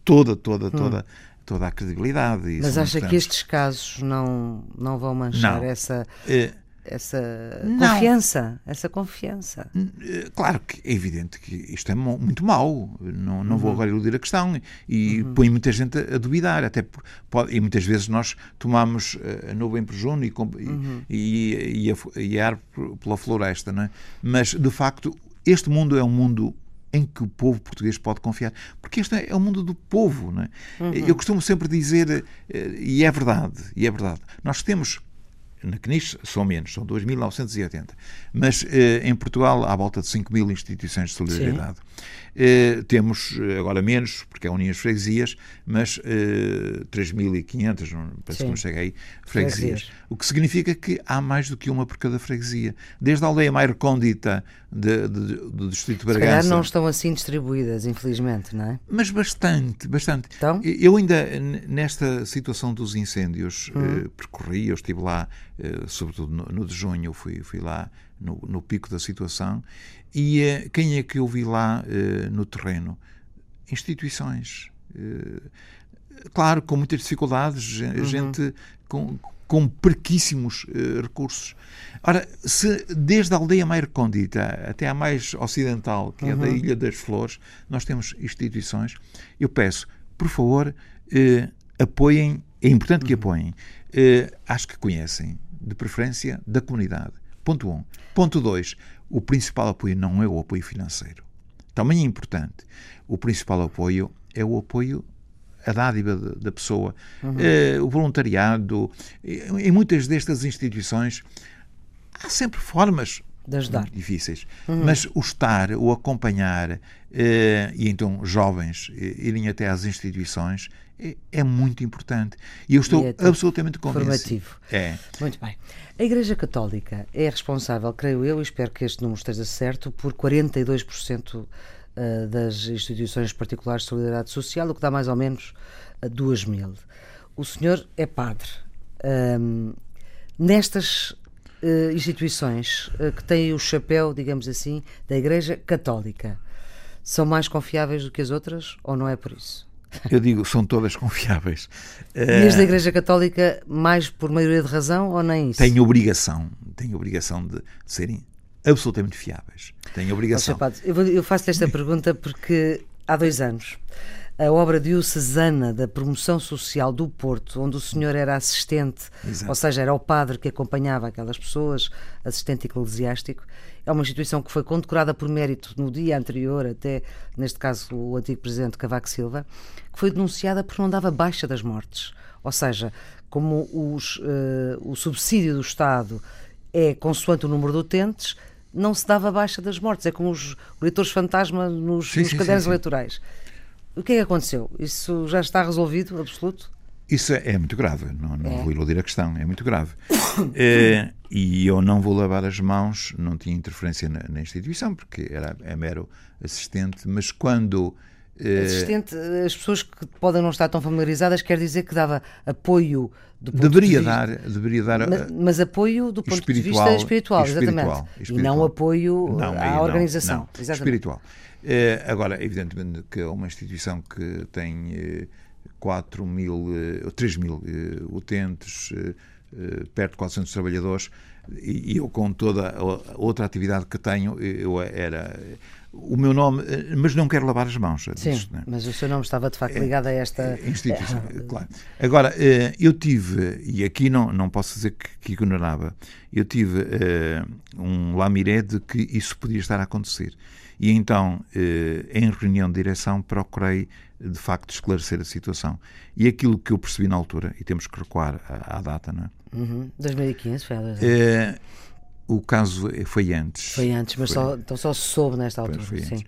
toda, toda, hum. toda, toda a credibilidade. Mas acha que estes casos não, não vão manchar não. essa. É, essa não. confiança, essa confiança. Eh, claro que é evidente que isto é muito mau, não, não uhum. vou agora iludir a questão e uhum. põe muita gente a, a duvidar, até por, pode, e muitas vezes nós tomamos eh, a nuvem por junho e, uhum. e, e, a, e a árvore pela floresta, não é? mas de facto este mundo é um mundo em que o povo português pode confiar, porque este é o mundo do povo, não é? Uhum. Eu costumo sempre dizer, eh, e é verdade, e é verdade, nós temos na CNIS são menos, são 2.980. Mas eh, em Portugal há volta de 5.000 instituições de solidariedade. Eh, temos eh, agora menos, porque é Uniões Freguesias, mas eh, 3.500, parece Sim. que não chega aí, freguesias. freguesias. O que significa que há mais do que uma por cada freguesia. Desde a aldeia mais recôndita de, de, do Distrito de Bragança. Se não estão assim distribuídas, infelizmente, não é? Mas bastante, bastante. Então? Eu ainda, nesta situação dos incêndios, hum. percorri, eu estive lá, sobretudo no, no de junho, fui, fui lá no, no pico da situação. E uh, quem é que eu vi lá uh, no terreno? Instituições. Claro, com muitas dificuldades, uhum. gente com, com prequíssimos recursos. Ora, se desde a aldeia mais recôndita até a mais ocidental, que uhum. é da. Ilha das Flores, nós temos instituições, eu peço, por favor, apoiem, é importante que uhum. Apoiem, acho que conhecem, de preferência da comunidade Ponto 1. Um. Ponto 2. O principal apoio não é o apoio financeiro. Também é importante. O principal apoio é o apoio a dádiva da pessoa, uhum. eh, o voluntariado. Em muitas destas instituições há sempre formas de ajudar. difíceis. Uhum. Mas o estar, o acompanhar, eh, e então jovens eh, irem até às instituições é, é muito importante. E eu estou e é absolutamente convencido. Formativo. É. Muito bem. A Igreja Católica é responsável, creio eu, e espero que este número esteja certo, por 42% eh, das instituições particulares de solidariedade social, o que dá mais ou menos 2 mil. O senhor é padre. Um, nestas uh, instituições uh, que têm o chapéu, digamos assim, da Igreja Católica, são mais confiáveis do que as outras ou não é por isso? Eu digo, são todas confiáveis. E as da Igreja Católica, mais por maioria de razão ou nem isso? Têm obrigação, têm obrigação de serem absolutamente fiáveis. Têm obrigação. eu, eu faço-lhe esta pergunta porque há dois anos a obra diocesana da promoção social do Porto, onde o senhor era assistente, Exato. ou seja, era o padre que acompanhava aquelas pessoas, assistente eclesiástico. É uma instituição que foi condecorada por mérito no dia anterior, até neste caso o antigo presidente Cavaco Silva, que foi denunciada porque não dava baixa das mortes. Ou seja, como os, uh, o subsídio do Estado é consoante o número de utentes, não se dava baixa das mortes. É como os leitores fantasma nos, sim, nos sim, cadernos sim, eleitorais. O que é que aconteceu? Isso já está resolvido, absoluto? Isso é, é muito grave, não, não é. vou iludir a questão, é muito grave. é, e eu não vou lavar as mãos, não tinha interferência na, na instituição, porque era é mero assistente, mas quando. É, assistente, as pessoas que podem não estar tão familiarizadas, quer dizer que dava apoio do ponto deveria de vista, dar, deveria dar. Mas, mas apoio do ponto de vista espiritual, exatamente. Espiritual, espiritual. E não apoio não, à organização. Não. Espiritual. Agora, evidentemente que é uma instituição que tem 4 eh, mil, 3 eh, mil eh, utentes, perto de 400 trabalhadores, e eu com toda a outra atividade que tenho, eu era o meu nome, mas não quero lavar as mãos. Sim, disso, é? mas o seu nome estava de facto ligado a esta instituição, claro. Agora, eu tive, e aqui não, não posso dizer que, que ignorava, eu tive um lamiré de que isso podia estar a acontecer. E então, eh, em reunião de direção, procurei de facto esclarecer a situação. E aquilo que eu percebi na altura, e temos que recuar à, à data, não é? Uhum. 2015 foi a é, O caso foi antes. Foi antes, mas foi, só, então só soube nesta altura. Foi Sim.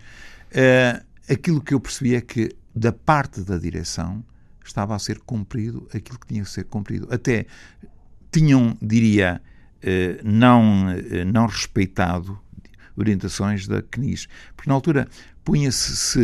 É, aquilo que eu percebi é que, da parte da direção, estava a ser cumprido aquilo que tinha que ser cumprido. Até tinham, diria, não, não respeitado orientações da CNIS. Porque na altura punha-se. Se...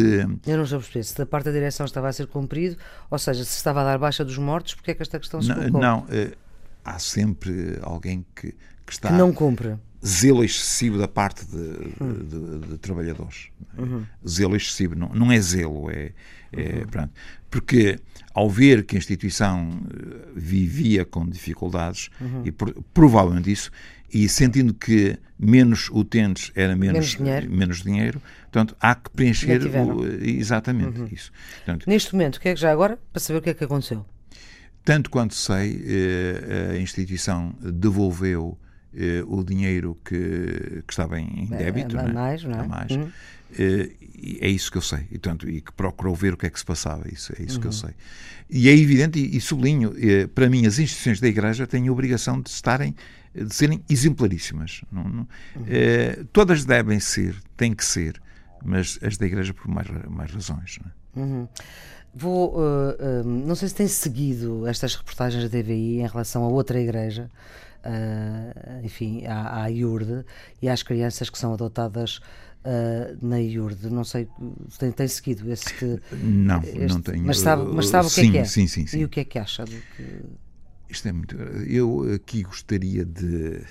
Eu não estou a perceber se da parte da direção estava a ser cumprido, ou seja, se estava a dar baixa dos mortos, porque é que esta questão se colocou? Não, uh, há sempre alguém que, que está. Que não cumpre. Zelo excessivo da parte de, hum. de, de, de trabalhadores. Uhum. Zelo excessivo, não, não é zelo, é. é uhum. pronto. Porque ao ver que a instituição eh, vivia com dificuldades, uhum. e por, provavelmente isso, e sentindo que menos utentes era menos, menos dinheiro. menos dinheiro, portanto, há que preencher o, exatamente uhum. isso. Portanto, Neste momento, o que é que já agora, para saber o que é que aconteceu? Tanto quanto sei, eh, a instituição devolveu eh, o dinheiro que, que estava em débito, é, é, mais, não é? mais. Uhum. Eh, é isso que eu sei. E, tanto, e que procurou ver o que é que se passava. Isso, é isso uhum. que eu uhum. sei. E é evidente, e sublinho, para mim, as instituições da Igreja têm a obrigação de estarem de serem exemplaríssimas. Não, não, uhum. é, todas devem ser, têm que ser, mas as da Igreja por mais, mais razões. Não, é? uhum. Vou, uh, uh, não sei se tem seguido estas reportagens da TVI em relação a outra igreja, uh, enfim, à, à IURD e às crianças que são adotadas na IURD. Não sei se tem, tem seguido este. Não, este, não tenho. Mas sabe, mas sabe sim, o que é que é? Sim, sim, sim. E o que é que acha? Do que... Isto é muito. Eu aqui gostaria de.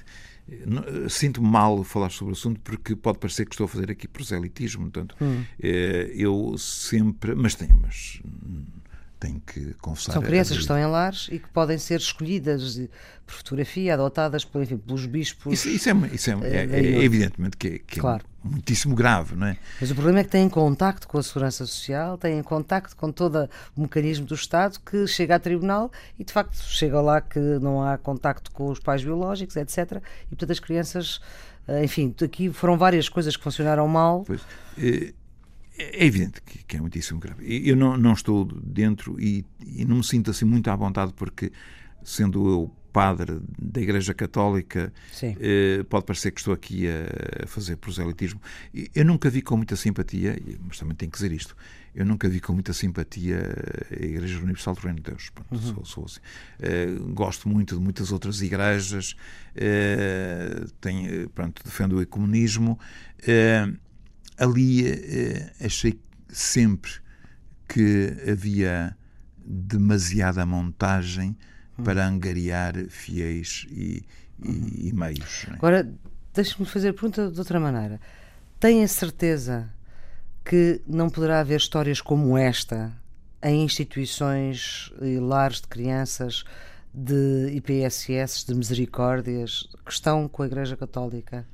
Sinto-me mal falar sobre o assunto porque pode parecer que estou a fazer aqui proselitismo. Portanto, hum. Eh, eu sempre. Mas tenho, mas tenho que confessar. São crianças que estão em lares e que podem ser escolhidas por fotografia, adotadas por, enfim, pelos bispos. Isso, isso, é, isso é, é, é, é evidentemente que, é, que claro. é muitíssimo grave, não é? Mas o problema é que têm contacto com a Segurança Social, têm contacto com todo o mecanismo do Estado que chega a tribunal e, de facto, chega lá que não há contacto com os pais biológicos, etc. E, portanto, as crianças. Eh, enfim, aqui foram várias coisas que funcionaram mal. Pois, é, evidente que, que, é muitíssimo grave. Eu não, não estou dentro e, e, não me sinto assim muito à vontade porque, sendo eu padre da Igreja Católica, eh, pode parecer que estou aqui a fazer proselitismo. Eu nunca vi com muita simpatia, mas também tenho que dizer isto, eu nunca vi com muita simpatia a Igreja Universal do Reino de Deus. Pronto, uhum. sou, sou assim. uh, gosto muito de muitas outras igrejas, uh, tenho, pronto, defendo o ecumenismo. Uh, ali achei sempre que havia demasiada montagem uhum. para angariar fiéis e, e, uhum. e meios. É? Agora, deixe-me fazer a pergunta de outra maneira. Tem a certeza que não poderá haver histórias como esta em instituições e lares de crianças, de IPSS, de misericórdias, que estão com a Igreja Católica?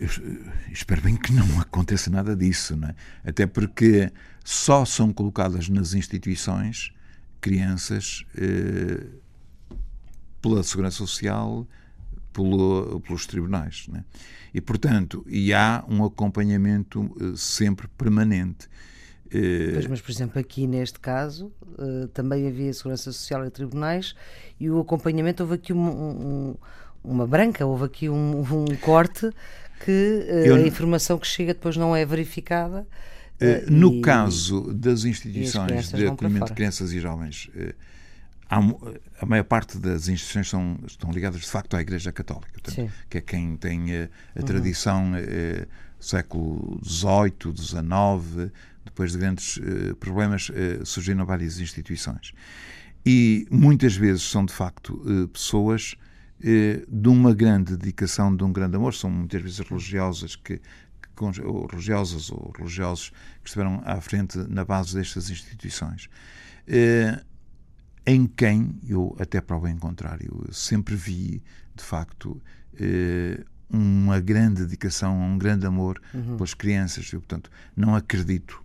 Eu espero bem que não aconteça nada disso, é? até porque só são colocadas nas instituições crianças eh, pela Segurança Social, pelo, pelos tribunais. Né? E, portanto, e há um acompanhamento uh, sempre permanente. Uh, pois, mas, por exemplo, aqui neste caso uh, também havia Segurança Social e tribunais e o acompanhamento houve aqui um, um, uma branca, houve aqui um, um corte que Eu, a informação que chega depois não é verificada. no e, caso das instituições de acolhimento de crianças e jovens há, a maior parte das instituições são, estão ligadas de facto à Igreja Católica, portanto, que é quem tem a, eh, a uhum. tradição eh, século XVIII, XIX, depois de grandes eh, problemas, eh, surgiram várias instituições. E muitas vezes são de facto eh, pessoas eh, de uma grande dedicação, de um grande amor, são muitas vezes religiosas que, ou religiosas ou religiosos que estiveram à frente na base destas instituições em quem eu, até para o bem contrário, sempre vi, de facto, eh, uma grande dedicação, um grande amor uhum. pelas crianças. Eu, portanto, não acredito,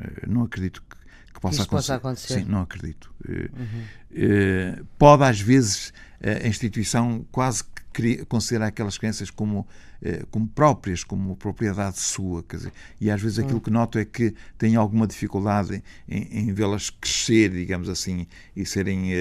eh, não acredito que, que possa, acontecer. possa, acontecer. Sim, não acredito. Eh, uhum. pode, às vezes, a instituição quase considerar aquelas crianças como, eh, como próprias, como propriedade sua. Quer dizer, e às vezes aquilo hum. que noto é que tem alguma dificuldade em, em vê-las crescer, digamos assim, e serem uh,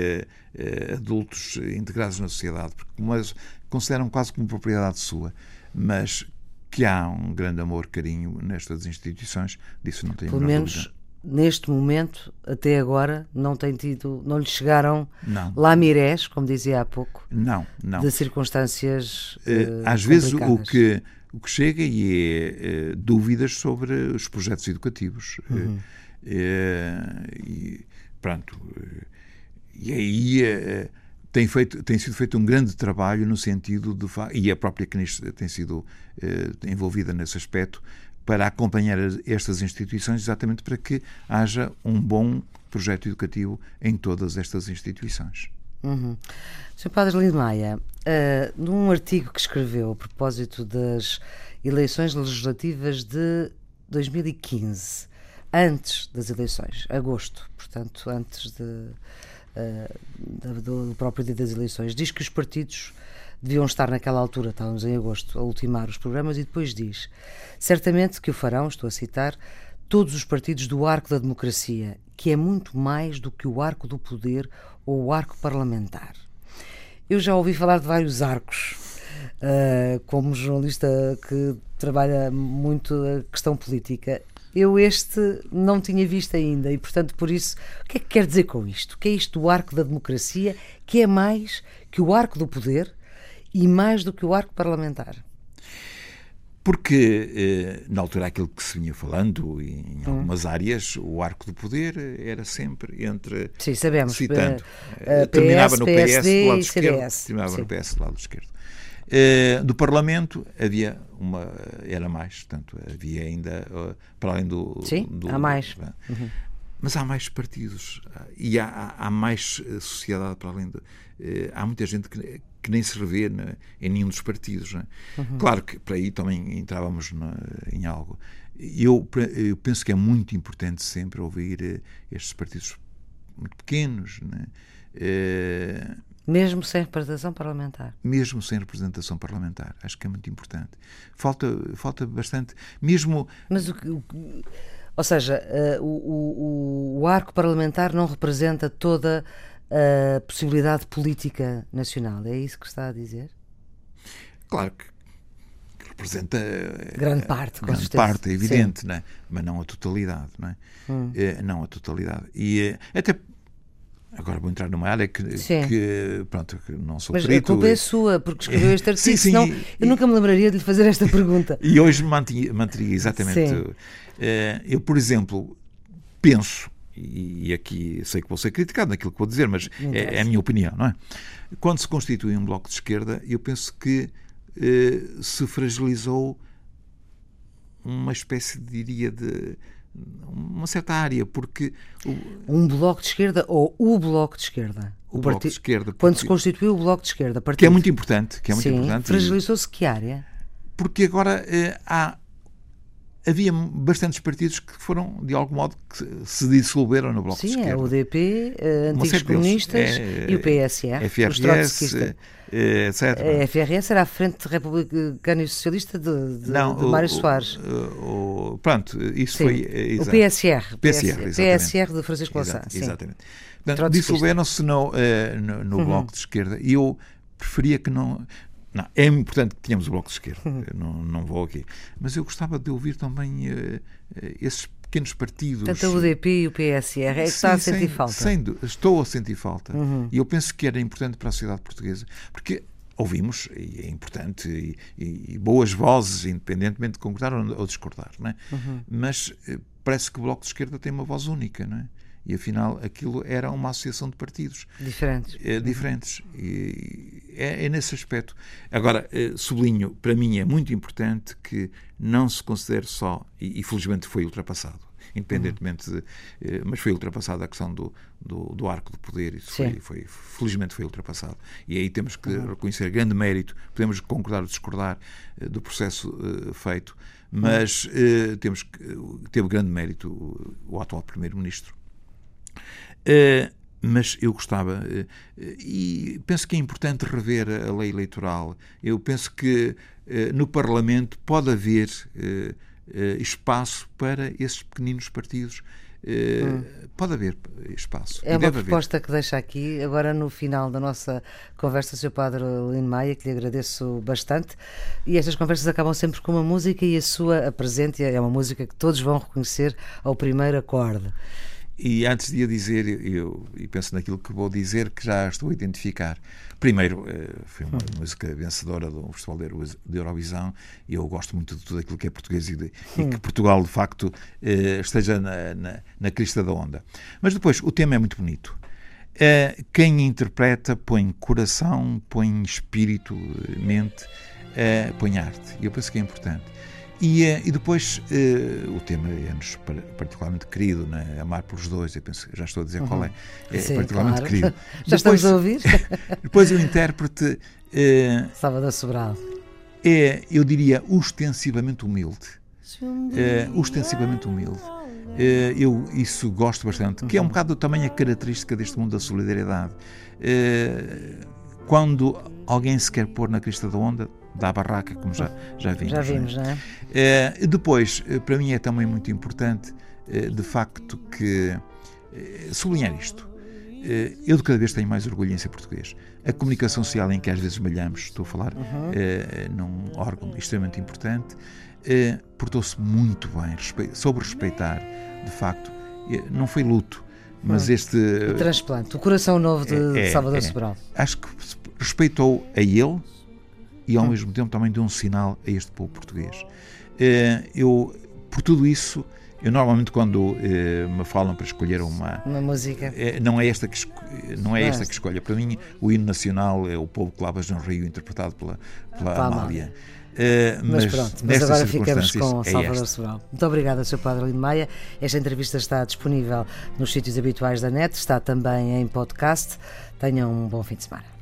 uh, adultos integrados na sociedade, porque como as consideram quase como propriedade sua. Mas que há um grande amor, carinho nestas instituições, disso não tenho Pelo menos dúvida neste momento, até agora, não tem tido, não lhe chegaram não. lamirés, como dizia há pouco, não, não. de circunstâncias. Uh, Às vezes o que, o que chega e é uh, dúvidas sobre os projetos educativos. Uhum. Uh, e pronto. E aí tem, feito, tem sido feito um grande trabalho no sentido de. E a própria CNIS tem sido envolvida nesse aspecto para acompanhar estas instituições, exatamente para que haja um bom projeto educativo em todas estas instituições. Uhum. Sr. Padre Lindo Maia, uh, num artigo que escreveu a propósito das eleições legislativas de 2015, antes das eleições, agosto, portanto, antes de, uh, do próprio dia das eleições, diz que os partidos deviam estar naquela altura, estávamos em agosto, a ultimar os programas, e depois diz: certamente que o farão, estou a citar, todos os partidos do arco da democracia, que é muito mais do que o arco do poder ou o arco parlamentar. Eu já ouvi falar de vários arcos. Uh, como jornalista que trabalha muito a questão política, eu este não tinha visto ainda e, portanto, por isso, o que é que quer dizer com isto? O que é isto do arco da democracia, que é mais que o arco do poder e mais do que o arco parlamentar? Porque, eh, na altura, aquilo que se vinha falando, em hum. algumas hum. áreas, o arco do poder era sempre entre. Sim, sabemos. Citando. Uh, terminava PS, no PS PSD do lado esquerdo. Terminava Sim. no PS do lado esquerdo. Do Parlamento havia uma. Era mais, portanto, havia ainda. Para além do. Sim, do, há mais. Uhum. Mas há mais partidos e há, há mais sociedade para além do. há muita gente que, que nem se revê na, em nenhum dos partidos. É? Uhum. Claro que para aí também entrávamos na, em algo. Eu, eu, penso que é muito importante sempre ouvir uh, estes partidos muito pequenos. Uh, mesmo sem representação parlamentar. Mesmo sem representação parlamentar. Acho que é muito importante. Falta, falta bastante. Mesmo. Mas o, o Ou seja, uh, o, o, o, arco parlamentar não representa toda a possibilidade política nacional. É isso que está a dizer? Claro que representa grande parte, grande parte, é evidente, né? mas não a totalidade, não é? Hum. é? Não a totalidade. E até Agora vou entrar numa área que, que pronto, que não sou Mas perito. a culpa é sua, porque escreveu este artigo, sim, sim, senão e, eu nunca me lembraria de lhe fazer esta pergunta. E hoje manteria, manteria exatamente. Uh, eu, por exemplo, penso, e aqui sei que vou ser criticado naquilo que vou dizer, mas é, é, a minha opinião, não é? Quando se constitui um bloco de esquerda, eu penso que uh, se fragilizou uma espécie, diria, de uma certa área, porque. Um bloco de esquerda ou o bloco de esquerda? O, o bloco de esquerda. Quando se constituiu o bloco de esquerda. Partido. Que é muito importante. Que é muito Sim. Fragilizou-se que área? Porque agora eh, há. Havia bastantes partidos que foram, de algum modo, que se dissolveram no Bloco Sim, de Esquerda. Sim, é o DP, eh, Antigos Comunistas é, e o PSR. FRS, eh, etc. A FRS era a Frente Republicana e Socialista de, de, Não, de Mário Soares. O, o, pronto, isso sim, foi. Exato. O PSR. PSR, PSR de Francisco Louçã. Exatamente. Dissolveram-se no, uh, no, no uhum. Bloco de Esquerda e eu preferia que não. Não, é importante que tenhamos o Bloco de Esquerda, uhum. não, não vou aqui. Mas eu gostava de ouvir também uh, esses pequenos partidos. Tanto o UDP e o PSR, é que está a sentir sem, falta. Sem, estou a sentir falta. Uhum. E eu penso que era importante para a sociedade portuguesa, porque ouvimos, e é importante, e, e, e boas vozes, independentemente de concordar ou, ou discordar, não é? Uhum. mas eh, parece que o Bloco de Esquerda tem uma voz única, não é? E afinal aquilo era uma associação de partidos diferentes. É, diferentes. E é, é, nesse aspecto. Agora, eh, sublinho, para mim é muito importante que não se considere só, e, e felizmente foi ultrapassado, independentemente de, eh, mas foi ultrapassada a questão do, do, do, arco do poder, isso foi, foi, felizmente foi ultrapassado. E aí temos que uhum. reconhecer grande mérito, podemos concordar ou discordar uh, do processo uh, feito, mas uh, temos que, teve grande mérito o, o atual Primeiro-Ministro. Mas eu gostava, e penso que é importante rever a lei eleitoral. Eu penso que no Parlamento pode haver espaço para esses pequeninos partidos. Hum. Pode haver espaço. É uma proposta haver. que deixa aqui, agora no final da nossa conversa, Sr. Padre Lino Maia, que lhe agradeço bastante. E estas conversas acabam sempre com uma música e a sua apresente é uma música que todos vão reconhecer ao primeiro acorde. E antes de a dizer, eu, e penso naquilo que vou dizer, que já estou a identificar. Primeiro, eh, foi uma hum. música vencedora do Festival de Eurovisão e eu gosto muito de tudo aquilo que é português e, de, e que hum. Portugal, de facto, eh, esteja na, na, na crista da onda. Mas depois, o tema é muito bonito. Eh, quem interpreta põe coração, põe espírito, mente, põe arte. E eu penso que é importante. E, eh, e depois uh, o tema é-nos particularmente querido, né? Amar pelos dois, eu penso, já estou a dizer uhum. qual é. É Sim, particularmente claro. querido. já depois, estamos a ouvir? depois o intérprete. Uh, Salvador Sobral. É, eu diria, ostensivamente humilde. Uh, ostensivamente humilde. Uh, eu isso gosto bastante, que é um uhum. bocado também a característica deste mundo da solidariedade. Uh, quando alguém se quer pôr na crista da onda, da barraca, como já, já vimos. Já vimos, não é? é? depois, eh, para mim é também muito importante, eh, de facto, que sublinhar isto. Eu de cada vez tenho mais orgulho em ser português. A comunicação social em que às vezes malhamos, estou a falar uhum. num órgão extremamente importante, portou-se muito bem, soube respeitar, de facto, não foi luto, mas hum. este. O transplante, o coração novo de, é, é, Salvador é, Sobral. Acho que respeitou a ele e ao mesmo tempo também deu um sinal a este povo português. Eh, eu, por tudo isso, eu normalmente quando eh, me falam para escolher uma uma música eh, não é esta que não é esta que escolha para mim o hino nacional é o povo que lavas no rio interpretado pela pela Amália. Amália. Uh, mas, mas, pronto, mas agora ficamos com é Salvador Sobral. Muito obrigada, Sr. Padre Lino Maia. Esta entrevista está disponível nos sítios habituais da net, está também em podcast. Tenham um bom fim de semana.